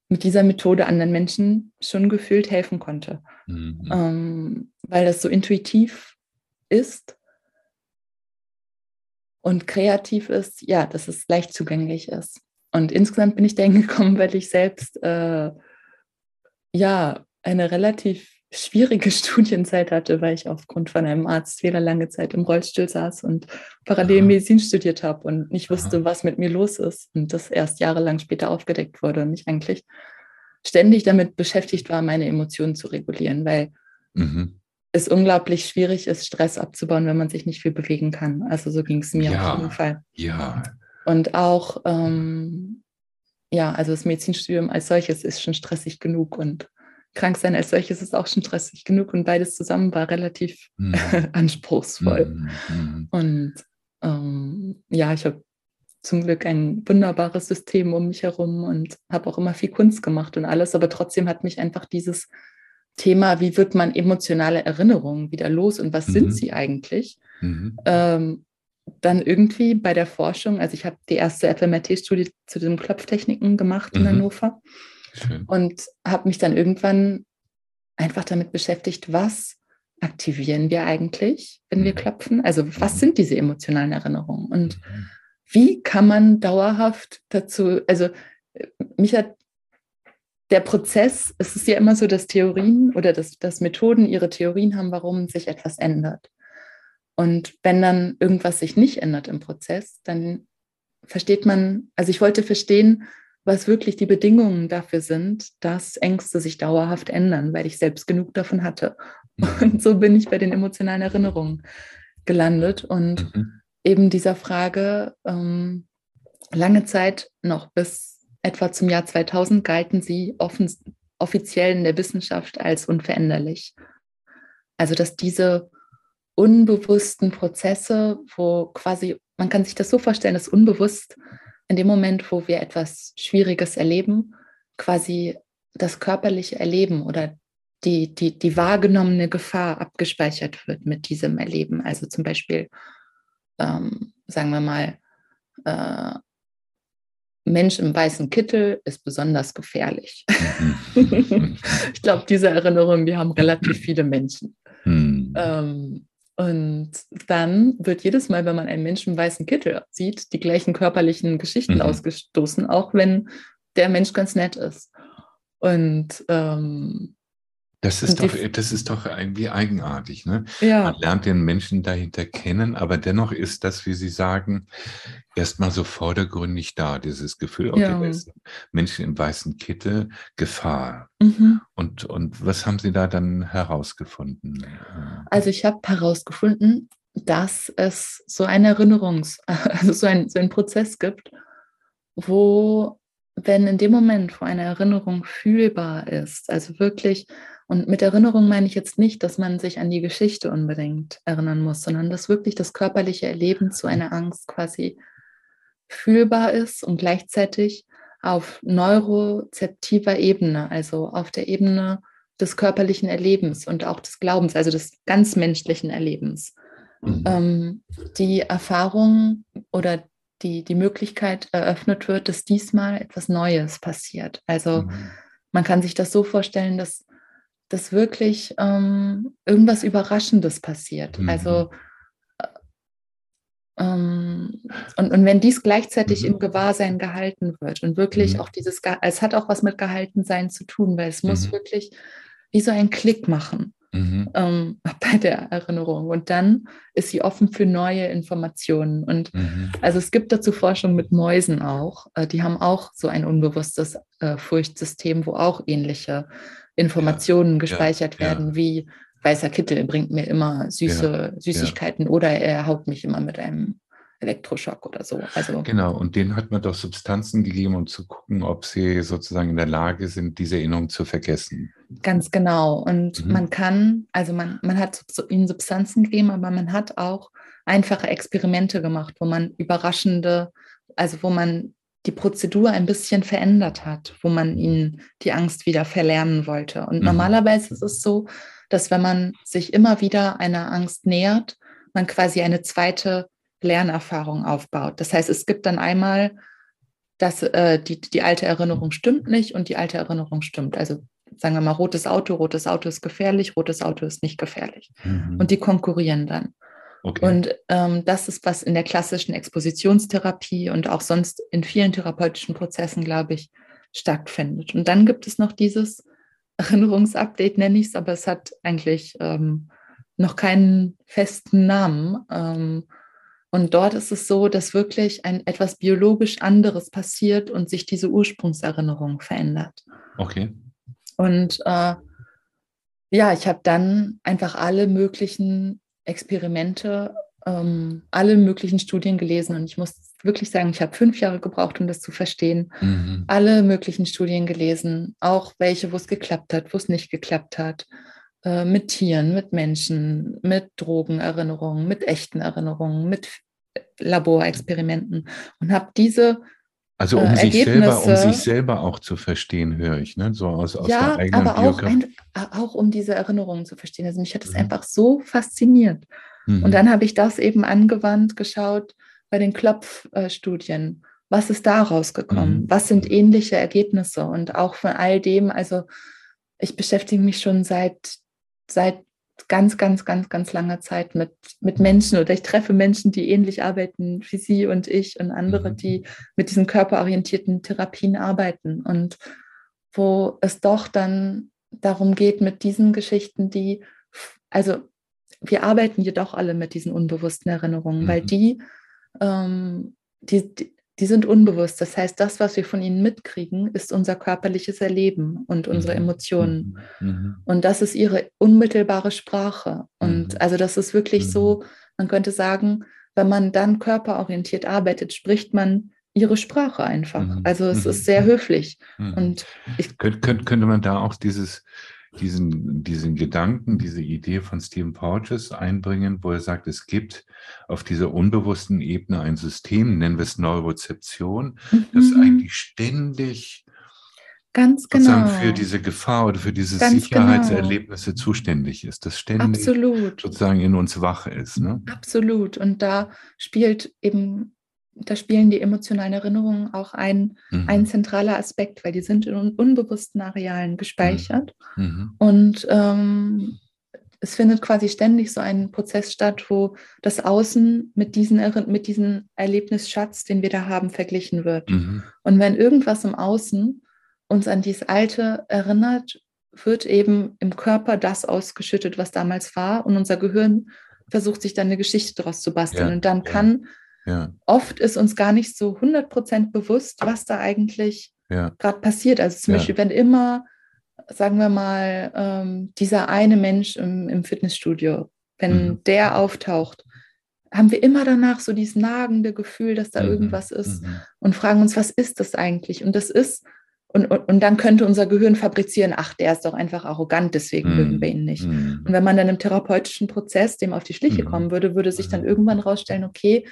mit dieser Methode anderen Menschen schon gefühlt helfen konnte, Mhm. ähm, weil das so intuitiv ist und kreativ ist, ja, dass es leicht zugänglich ist. Und insgesamt bin ich dahin gekommen, weil ich selbst äh, ja eine relativ schwierige Studienzeit hatte, weil ich aufgrund von einem Arztfehler lange Zeit im Rollstuhl saß und parallel Aha. Medizin studiert habe und nicht Aha. wusste, was mit mir los ist und das erst jahrelang später aufgedeckt wurde und ich eigentlich ständig damit beschäftigt war, meine Emotionen zu regulieren, weil Mhm. Es unglaublich schwierig ist, Stress abzubauen, wenn man sich nicht viel bewegen kann. Also so ging es mir Ja, auf jeden Fall. ja. Und auch, ähm, ja, also das Medizinstudium als solches ist schon stressig genug und Kranksein als solches ist auch schon stressig genug und beides zusammen war relativ Mhm. anspruchsvoll. Mhm. Und ähm, ja, ich habe zum Glück ein wunderbares System um mich herum und habe auch immer viel Kunst gemacht und alles, aber trotzdem hat mich einfach dieses Thema, wie wird man emotionale Erinnerungen wieder los und was Mhm. sind sie eigentlich, Mhm. ähm, dann irgendwie bei der Forschung, also ich habe die erste FMRT-Studie zu den Klopftechniken gemacht in Mhm. Hannover Schön. und habe mich dann irgendwann einfach damit beschäftigt, was aktivieren wir eigentlich, wenn wir Mhm. klopfen? Also was Mhm. sind diese emotionalen Erinnerungen? Und Mhm. wie kann man dauerhaft dazu, also äh, mich hat der Prozess, es ist ja immer so, dass Theorien oder dass, dass Methoden ihre Theorien haben, warum sich etwas ändert. Und wenn dann irgendwas sich nicht ändert im Prozess, dann versteht man, also ich wollte verstehen, was wirklich die Bedingungen dafür sind, dass Ängste sich dauerhaft ändern, weil ich selbst genug davon hatte. Mhm. Und so bin ich bei den emotionalen Erinnerungen gelandet und Mhm. eben dieser Frage, ähm, lange Zeit noch bis etwa zum Jahr 2000 galten sie offen, offiziell in der Wissenschaft als unveränderlich. Also dass diese unbewussten Prozesse, wo quasi, man kann sich das so vorstellen, dass unbewusst in dem Moment, wo wir etwas Schwieriges erleben, quasi das körperliche Erleben oder die, die, die wahrgenommene Gefahr abgespeichert wird mit diesem Erleben. Also zum Beispiel, ähm, sagen wir mal, äh, Mensch im weißen Kittel ist besonders gefährlich. Mhm. ich glaube, diese Erinnerungen, die haben relativ viele Menschen. Mhm. Ähm, und dann wird jedes Mal, wenn man einen Menschen im weißen Kittel sieht, die gleichen körperlichen Geschichten Mhm. ausgestoßen, auch wenn der Mensch ganz nett ist. Und ähm, Das ist, doch, die- das ist doch irgendwie eigenartig. Ne? ja, Man lernt den Menschen dahinter kennen, aber dennoch ist das, wie Sie sagen, erstmal so vordergründig da, dieses Gefühl, okay, Ja. da ist ein Mensch im weißen Kittel, Gefahr. mhm. Und, und was haben Sie da dann herausgefunden? Also ich habe herausgefunden, dass es so eine Erinnerungs-, also so ein, so ein Prozess gibt, wo, wenn in dem Moment, wo eine Erinnerung fühlbar ist, also wirklich, und mit Erinnerung meine ich jetzt nicht, dass man sich an die Geschichte unbedingt erinnern muss, sondern dass wirklich das körperliche Erleben zu einer Angst quasi fühlbar ist und gleichzeitig auf neurozeptiver Ebene, also auf der Ebene des körperlichen Erlebens und auch des Glaubens, also des ganz menschlichen Erlebens, Mhm. ähm, die Erfahrung oder die, die Möglichkeit eröffnet wird, dass diesmal etwas Neues passiert. Also Mhm. man kann sich das so vorstellen, dass, dass wirklich ähm, irgendwas Überraschendes passiert. Mhm. Also äh, ähm, und, und wenn dies gleichzeitig Mhm. im Gewahrsein gehalten wird und wirklich Mhm. auch dieses, es hat auch was mit Gehaltensein zu tun, weil es muss Mhm. wirklich wie so einen Klick machen Mhm. ähm, bei der Erinnerung. Und dann ist sie offen für neue Informationen. Und Mhm. also es gibt dazu Forschung mit Mäusen auch. Äh, die haben auch so ein unbewusstes äh, Furchtsystem, wo auch ähnliche Informationen gespeichert ja. werden, wie weißer Kittel bringt mir immer süße Süßigkeiten oder er haut mich immer mit einem Elektroschock oder so. Also Genau, und denen hat man doch Substanzen gegeben, um zu gucken, ob sie sozusagen in der Lage sind, diese Erinnerung zu vergessen. Ganz genau. Und Mhm. man kann, also man, man hat ihnen Substanzen gegeben, aber man hat auch einfache Experimente gemacht, wo man überraschende, also wo man die Prozedur ein bisschen verändert hat, wo man ihnen die Angst wieder verlernen wollte. Und Mhm. normalerweise ist es so, dass wenn man sich immer wieder einer Angst nähert, man quasi eine zweite Lernerfahrung aufbaut. Das heißt, es gibt dann einmal, dass äh, die, die alte Erinnerung stimmt nicht und die alte Erinnerung stimmt. Also sagen wir mal, rotes Auto, rotes Auto ist gefährlich, rotes Auto ist nicht gefährlich. Mhm. Und die konkurrieren dann. Okay. Und ähm, das ist, was in der klassischen Expositionstherapie und auch sonst in vielen therapeutischen Prozessen, glaube ich, stattfindet. Und dann gibt es noch dieses Erinnerungsupdate, nenne ich es, aber es hat eigentlich ähm, noch keinen festen Namen. Ähm, und dort ist es so, dass wirklich ein etwas biologisch anderes passiert und sich diese Ursprungserinnerung verändert. okay. Und äh, ja, ich habe dann einfach alle möglichen Experimente, ähm, alle möglichen Studien gelesen und ich muss wirklich sagen, ich habe fünf Jahre gebraucht, um das zu verstehen. Mhm. Alle möglichen Studien gelesen, auch welche, wo es geklappt hat, wo es nicht geklappt hat. Äh, mit Tieren, mit Menschen, mit Drogenerinnerungen, mit echten Erinnerungen, mit Laborexperimenten und habe diese also um äh, sich selber, um sich selber auch zu verstehen, höre ich, ne? So aus, aus ja, der eigenen aber auch, ein, auch um diese Erinnerungen zu verstehen. Also mich hat es mhm. einfach so fasziniert. Mhm. Und dann habe ich das eben angewandt, geschaut bei den Klopfstudien. Äh, was ist da rausgekommen? Mhm. Was sind ähnliche Ergebnisse? Und auch von all dem, also ich beschäftige mich schon seit, seit ganz, ganz, ganz, ganz langer Zeit mit, mit Menschen oder ich treffe Menschen, die ähnlich arbeiten wie Sie und ich und andere, mhm. die mit diesen körperorientierten Therapien arbeiten und wo es doch dann darum geht, mit diesen Geschichten, die, also wir arbeiten jedoch alle mit diesen unbewussten Erinnerungen, mhm. weil die, ähm, die, die, die sind unbewusst. Das heißt, das, was wir von ihnen mitkriegen, ist unser körperliches Erleben und unsere mhm. Emotionen. Mhm. mhm. Und das ist ihre unmittelbare Sprache. Und also das ist wirklich so, man könnte sagen, wenn man dann körperorientiert arbeitet, spricht man ihre Sprache einfach. Also es ist sehr höflich. Und ich, Kön könnte man da auch dieses diesen, diesen Gedanken, diese Idee von Stephen Porges einbringen, wo er sagt, es gibt auf dieser unbewussten Ebene ein System, nennen wir es Neurozeption, mhm. das eigentlich ständig Ganz genau. für diese Gefahr oder für diese Ganz Sicherheitserlebnisse genau. zuständig ist, das ständig Absolut. sozusagen in uns wach ist. Ne? Absolut. Und da spielt eben da spielen die emotionalen Erinnerungen auch ein, mhm. ein zentraler Aspekt, weil die sind in unbewussten Arealen gespeichert. Mhm. mhm. Und ähm, es findet quasi ständig so ein Prozess statt, wo das Außen mit diesem mit diesen Erlebnisschatz, den wir da haben, verglichen wird. Mhm. Und wenn irgendwas im Außen uns an dieses Alte erinnert, wird eben im Körper das ausgeschüttet, was damals war. Und unser Gehirn versucht sich dann eine Geschichte daraus zu basteln. Ja, und dann kann ja. Oft ist uns gar nicht so 100% bewusst, was da eigentlich ja. gerade passiert. Also zum ja. Beispiel, wenn immer, sagen wir mal, ähm, dieser eine Mensch im, im Fitnessstudio, wenn mhm. der auftaucht, haben wir immer danach so dieses nagende Gefühl, dass da mhm. irgendwas ist mhm. und fragen uns, was ist das eigentlich? Und das ist, und, und, und, dann könnte unser Gehirn fabrizieren, ach, der ist doch einfach arrogant, deswegen mm. mögen wir ihn nicht. Mm. Und wenn man dann im therapeutischen Prozess dem auf die Schliche mm. kommen würde, würde sich dann mhm. irgendwann rausstellen, okay,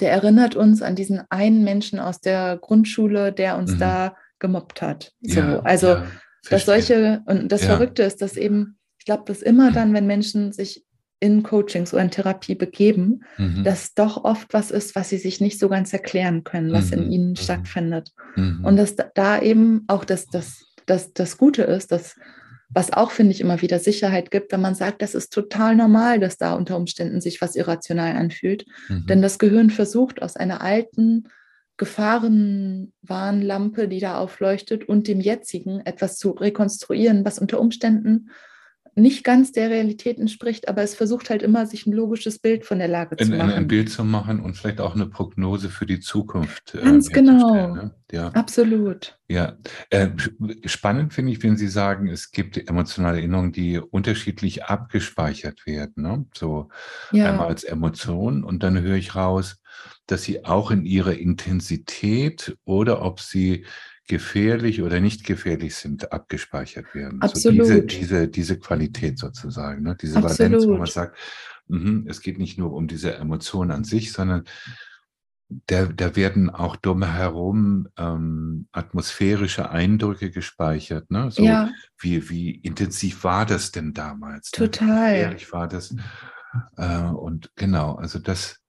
der erinnert uns an diesen einen Menschen aus der Grundschule, der uns mhm. da gemobbt hat. So, ja, also, ja, dass solche, und das ja. Verrückte ist, dass eben, ich glaube, dass immer dann, wenn Menschen sich in Coachings oder in Therapie begeben, mhm. dass doch oft was ist, was sie sich nicht so ganz erklären können, was mhm. in ihnen mhm. stattfindet. Mhm. Und dass da eben auch das, das, das, das Gute ist, dass was auch, finde ich, immer wieder Sicherheit gibt, wenn man sagt, das ist total normal, dass da unter Umständen sich was irrational anfühlt. Mhm. Denn das Gehirn versucht aus einer alten Gefahrenwarnlampe, die da aufleuchtet, und dem jetzigen etwas zu rekonstruieren, was unter Umständen nicht ganz der Realität entspricht, aber es versucht halt immer, sich ein logisches Bild von der Lage zu machen. Ein Bild zu machen und vielleicht auch eine Prognose für die Zukunft. Äh, ganz genau. Ne? Ja. Absolut. Ja, äh, spannend finde ich, wenn Sie sagen, es gibt emotionale Erinnerungen, die unterschiedlich abgespeichert werden. Ne? So ja. einmal als Emotion und dann höre ich raus, dass sie auch in ihrer Intensität oder ob sie gefährlich oder nicht gefährlich sind, abgespeichert werden. Absolut. So diese, diese, diese Qualität sozusagen, ne? diese Absolut. Valenz, wo man sagt, mh, es geht nicht nur um diese Emotion an sich, sondern da, da werden auch drumherum ähm, atmosphärische Eindrücke gespeichert. Ne? So ja. wie, wie intensiv war das denn damals? Total. Ne? Wie gefährlich war das? Äh, und genau, also das,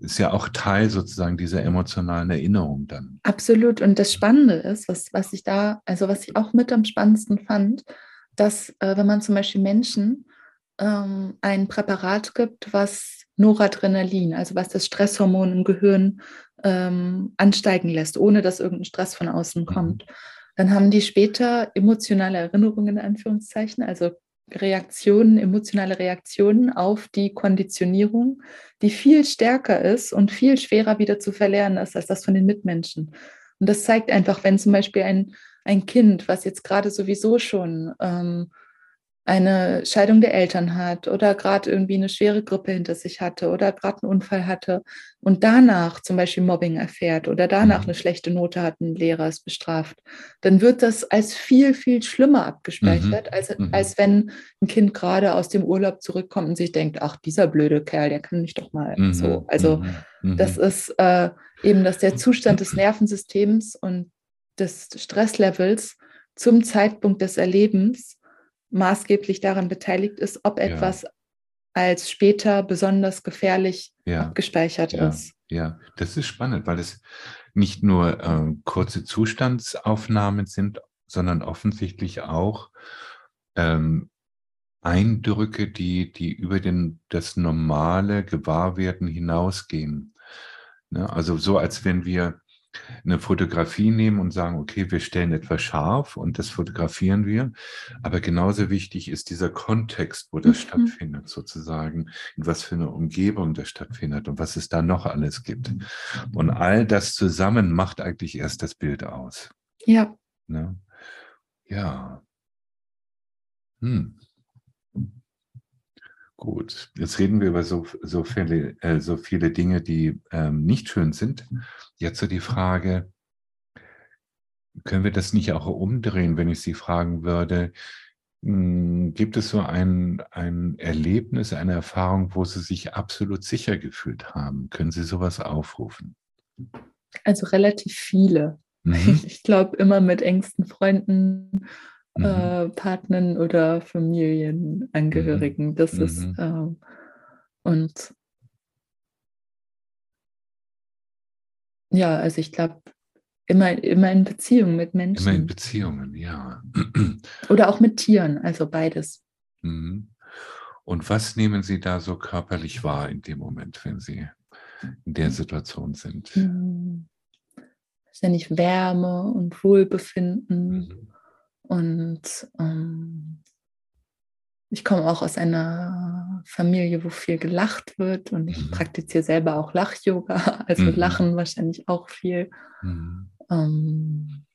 ist ja auch Teil sozusagen dieser emotionalen Erinnerung dann. Absolut. Und das Spannende ist, was, was ich da, also was ich auch mit am spannendsten fand, dass äh, wenn man zum Beispiel Menschen ähm, ein Präparat gibt, was Noradrenalin, also was das Stresshormon im Gehirn ähm, ansteigen lässt, ohne dass irgendein Stress von außen mhm. kommt, mhm. dann haben die später emotionale Erinnerungen in Anführungszeichen, also Reaktionen, emotionale Reaktionen auf die Konditionierung, die viel stärker ist und viel schwerer wieder zu verlernen ist als das von den Mitmenschen. Und das zeigt einfach, wenn zum Beispiel ein, ein Kind, was jetzt gerade sowieso schon ähm, eine Scheidung der Eltern hat oder gerade irgendwie eine schwere Grippe hinter sich hatte oder gerade einen Unfall hatte und danach zum Beispiel Mobbing erfährt oder danach mhm. eine schlechte Note hat, ein Lehrer ist bestraft, dann wird das als viel, viel schlimmer abgespeichert, mhm. als, mhm. als wenn ein Kind gerade aus dem Urlaub zurückkommt und sich denkt, ach, dieser blöde Kerl, der kann mich doch mal mhm. so. Also mhm. Mhm. das ist äh, eben, dass der Zustand des Nervensystems und des Stresslevels zum Zeitpunkt des Erlebens maßgeblich daran beteiligt ist, ob etwas ja. als später besonders gefährlich ja. abgespeichert ja. ist. Ja, das ist spannend, weil es nicht nur äh, kurze Zustandsaufnahmen sind, sondern offensichtlich auch ähm, Eindrücke, die, die über den, das normale Gewahrwerden hinausgehen. Ne? Also so, als wenn wir eine Fotografie nehmen und sagen, okay, wir stellen etwas scharf und das fotografieren wir. Aber genauso wichtig ist dieser Kontext, wo das mhm. stattfindet, sozusagen, in was für eine Umgebung das stattfindet und was es da noch alles gibt. Und all das zusammen macht eigentlich erst das Bild aus. Ja. Ne? Ja. Hm. Gut, jetzt reden wir über so, so, viele, äh, so viele Dinge, die ähm, nicht schön sind. Jetzt so die Frage, können wir das nicht auch umdrehen, wenn ich Sie fragen würde, mh, hm, gibt es so ein, ein Erlebnis, eine Erfahrung, wo Sie sich absolut sicher gefühlt haben? Können Sie sowas aufrufen? Also relativ viele. Mhm. Ich glaube immer mit engsten Freunden mhm. äh, Partnern oder Familienangehörigen. Mhm. Das ist äh, und ja, also ich glaube, immer, immer in Beziehung mit Menschen. Immer in Beziehungen, ja. Oder auch mit Tieren, also beides. Mhm. Und was nehmen Sie da so körperlich wahr in dem Moment, wenn Sie in der Situation sind? Mhm. Ständig Wärme und Wohlbefinden. Mhm. Und ähm, ich komme auch aus einer Familie, wo viel gelacht wird und ich mhm. praktiziere selber auch Lach-Yoga, also mhm. Lachen wahrscheinlich auch viel. Mhm. Ähm,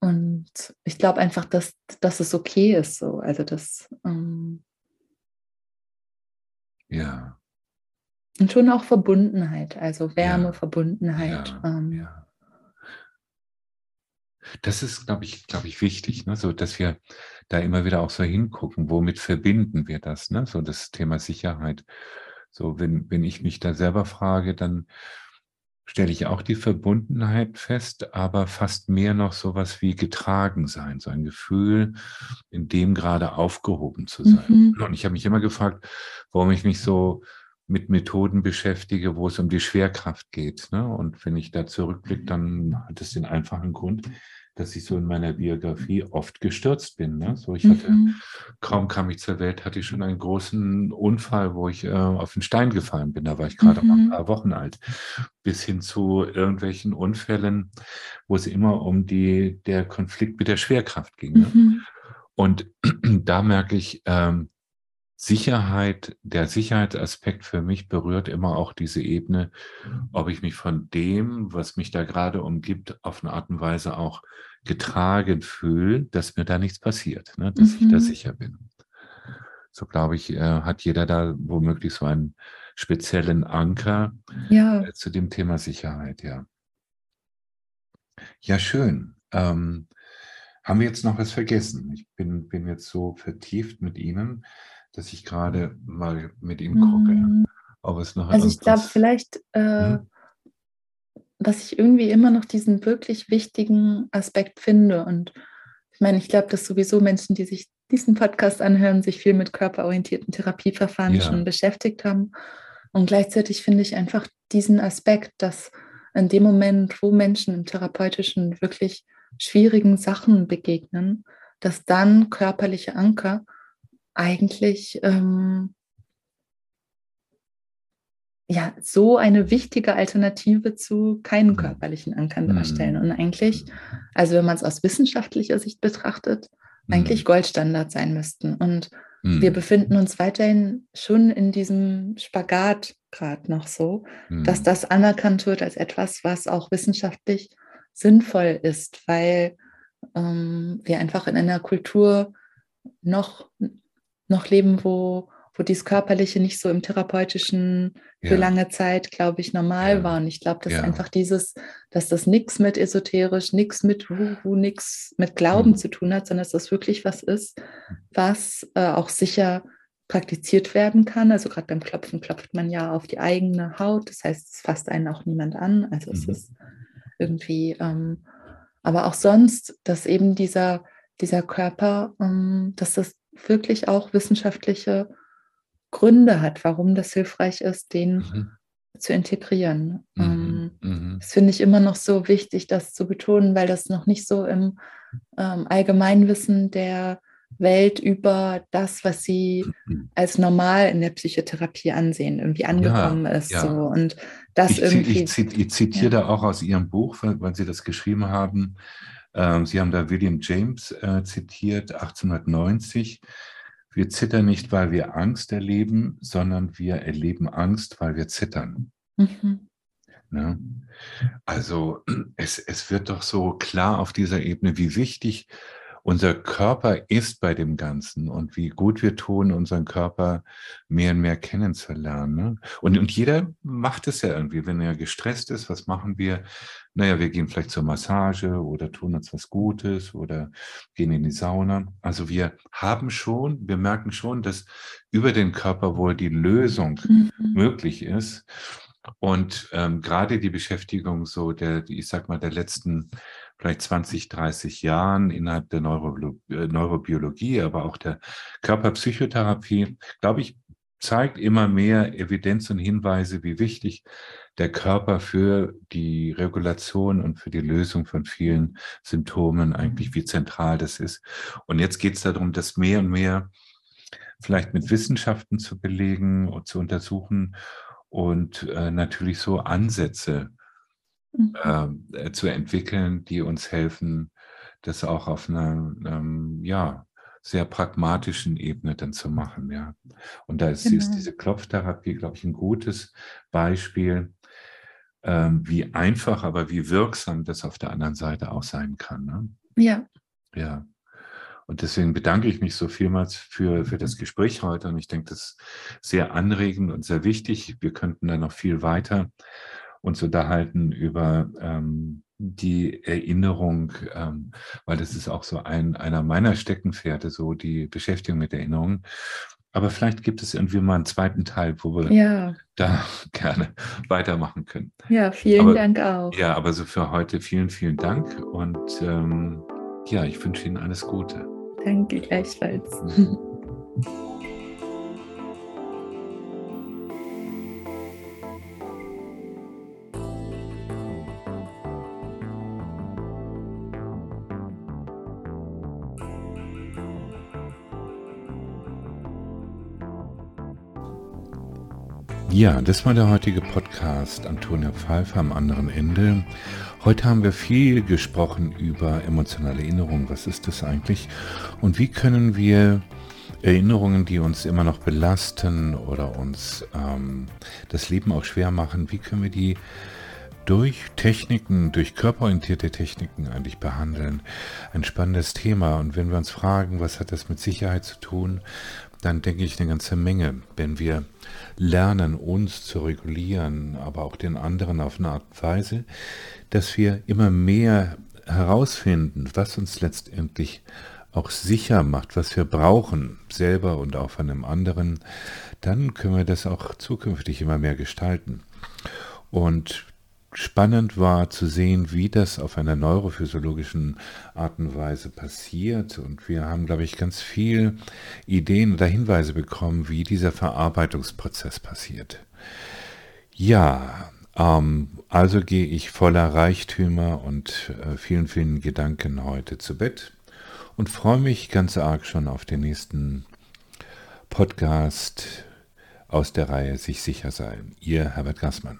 und ich glaube einfach, dass, dass es okay ist so. Also das ähm, ja. Und schon auch Verbundenheit, also Wärme, ja. Verbundenheit. Ja. Ähm, ja. Das ist, glaube ich, glaube ich, wichtig, ne? so dass wir da immer wieder auch so hingucken, womit verbinden wir das, ne? so das Thema Sicherheit. So, wenn, wenn ich mich da selber frage, dann stelle ich auch die Verbundenheit fest, aber fast mehr noch sowas wie getragen sein, so ein Gefühl, in dem gerade aufgehoben zu sein. Mhm. Und ich habe mich immer gefragt, warum ich mich so mit Methoden beschäftige, wo es um die Schwerkraft geht. Ne? Und wenn ich da zurückblicke, dann hat es den einfachen Grund, dass ich so in meiner Biografie oft gestürzt bin. Ne? So, ich hatte, mhm. kaum kam ich zur Welt, hatte ich schon einen großen Unfall, wo ich äh, auf den Stein gefallen bin. Da war ich gerade mhm. mal ein paar Wochen alt. Bis hin zu irgendwelchen Unfällen, wo es immer um die, der Konflikt mit der Schwerkraft ging. Ne? Mhm. Und da merke ich, ähm, Sicherheit, der Sicherheitsaspekt für mich berührt immer auch diese Ebene, ob ich mich von dem, was mich da gerade umgibt, auf eine Art und Weise auch getragen fühle, dass mir da nichts passiert, ne? dass mhm. ich da mhm. sicher bin. So glaube ich, äh, hat jeder da womöglich so einen speziellen Anker ja. äh, zu dem Thema Sicherheit, ja. Ja, schön. Ähm, haben wir jetzt noch was vergessen? Ich bin, bin jetzt so vertieft mit Ihnen dass ich gerade mal mit ihm gucke, mhm. ob es noch Also ich glaube vielleicht, äh, hm? dass ich irgendwie immer noch diesen wirklich wichtigen Aspekt finde. Und ich meine, ich glaube, dass sowieso Menschen, die sich diesen Podcast anhören, sich viel mit körperorientierten Therapieverfahren ja. schon beschäftigt haben. Und gleichzeitig finde ich einfach diesen Aspekt, dass in dem Moment, wo Menschen im therapeutischen wirklich schwierigen Sachen begegnen, dass dann körperliche Anker eigentlich ähm, ja so eine wichtige Alternative zu keinen mhm. körperlichen Ankern darstellen. Mhm. Und eigentlich, also wenn man es aus wissenschaftlicher Sicht betrachtet, eigentlich mhm. Goldstandard sein müssten. Und wir befinden uns weiterhin schon in diesem Spagat gerade noch so, dass das anerkannt wird als etwas, was auch wissenschaftlich sinnvoll ist, weil ähm, wir einfach in einer Kultur noch, noch leben, wo, wo dieses Körperliche nicht so im Therapeutischen für Ja, lange Zeit, glaube ich, normal ja, war. Und ich glaube, dass ja. einfach dieses, dass das nichts mit esoterisch, nichts mit Wuhu, nichts mit Glauben Mhm. zu tun hat, sondern dass das wirklich was ist, was äh, auch sicher praktiziert werden kann. Also gerade beim Klopfen klopft man ja auf die eigene Haut. Das heißt, es fasst einen auch niemand an. Also es Mhm. ist irgendwie, ähm, aber auch sonst, dass eben dieser, dieser Körper, ähm, dass das wirklich auch wissenschaftliche Gründe hat, warum das hilfreich ist, den Mhm. zu integrieren. Ähm, Mhm. Mhm. das finde ich immer noch so wichtig, das zu betonen, weil das noch nicht so im ähm, Allgemeinwissen der Welt über das, was sie Mhm. als normal in der Psychotherapie ansehen, irgendwie Ja, angekommen ist. ja. So. Und das Ich, irgendwie, ich, ich zitiere ja. da auch aus Ihrem Buch, weil, weil Sie das geschrieben haben. Ähm, Sie haben da William James äh, zitiert, 1890. Wir zittern nicht, weil wir Angst erleben, sondern wir erleben Angst, weil wir zittern. Mhm. Ne? Also es, es wird doch so klar auf dieser Ebene, wie wichtig unser Körper ist bei dem Ganzen und wie gut wir tun, unseren Körper mehr und mehr kennenzulernen. Ne? Und, und jeder macht es ja irgendwie, wenn er gestresst ist, was machen wir? Naja, wir gehen vielleicht zur Massage oder tun uns was Gutes oder gehen in die Sauna. Also wir haben schon, wir merken schon, dass über den Körper wohl die Lösung Mhm. möglich ist. Und ähm, gerade die Beschäftigung so der, ich sag mal, der letzten vielleicht 20, 30 Jahren innerhalb der äh, Neurobiologie, aber auch der Körperpsychotherapie, glaube ich, zeigt immer mehr Evidenz und Hinweise, wie wichtig der Körper für die Regulation und für die Lösung von vielen Symptomen eigentlich, wie zentral das ist. Und jetzt geht es darum, das mehr und mehr vielleicht mit Wissenschaften zu belegen und zu untersuchen und äh, natürlich so Ansätze Mhm. ähm, äh, zu entwickeln, die uns helfen, das auch auf einer ähm, ja, sehr pragmatischen Ebene dann zu machen. Ja. Und da ist, ist Genau. diese Klopftherapie, glaube ich, ein gutes Beispiel, ähm, wie einfach, aber wie wirksam das auf der anderen Seite auch sein kann. Ne? Ja, Ja. Und deswegen bedanke ich mich so vielmals für, für das Gespräch heute. Und ich denke, das ist sehr anregend und sehr wichtig. Wir könnten da noch viel weiter uns unterhalten über ähm, die Erinnerung, ähm, weil das ist auch so ein, einer meiner Steckenpferde, so die Beschäftigung mit Erinnerungen. Aber vielleicht gibt es irgendwie mal einen zweiten Teil, wo wir ja, da gerne weitermachen können. ja, vielen Aber- Dank auch. Ja, aber so für heute vielen, vielen Dank und ähm, ja, ich wünsche Ihnen alles Gute. Danke gleichfalls. Ja, das war der heutige Podcast Antonia Pfeiffer am anderen Ende. Heute haben wir viel gesprochen über emotionale Erinnerung. Was ist das eigentlich? Und wie können wir Erinnerungen, die uns immer noch belasten oder uns ähm, das Leben auch schwer machen, wie können wir die durch Techniken, durch körperorientierte Techniken eigentlich behandeln? Ein spannendes Thema. Und wenn wir uns fragen, was hat das mit Sicherheit zu tun, dann denke ich eine ganze Menge. Wenn wir lernen, uns zu regulieren, aber auch den anderen auf eine Art und Weise, dass wir immer mehr herausfinden, was uns letztendlich auch sicher macht, was wir brauchen, selber und auch von einem anderen, dann können wir das auch zukünftig immer mehr gestalten. Und spannend war zu sehen, wie das auf einer neurophysiologischen Art und Weise passiert. Und wir haben, glaube ich, ganz viel Ideen oder Hinweise bekommen, wie dieser Verarbeitungsprozess passiert. Ja, ähm, also gehe ich voller Reichtümer und äh, vielen, vielen Gedanken heute zu Bett und freue mich ganz arg schon auf den nächsten Podcast aus der Reihe Sich sicher sein. Ihr Herbert Gassmann.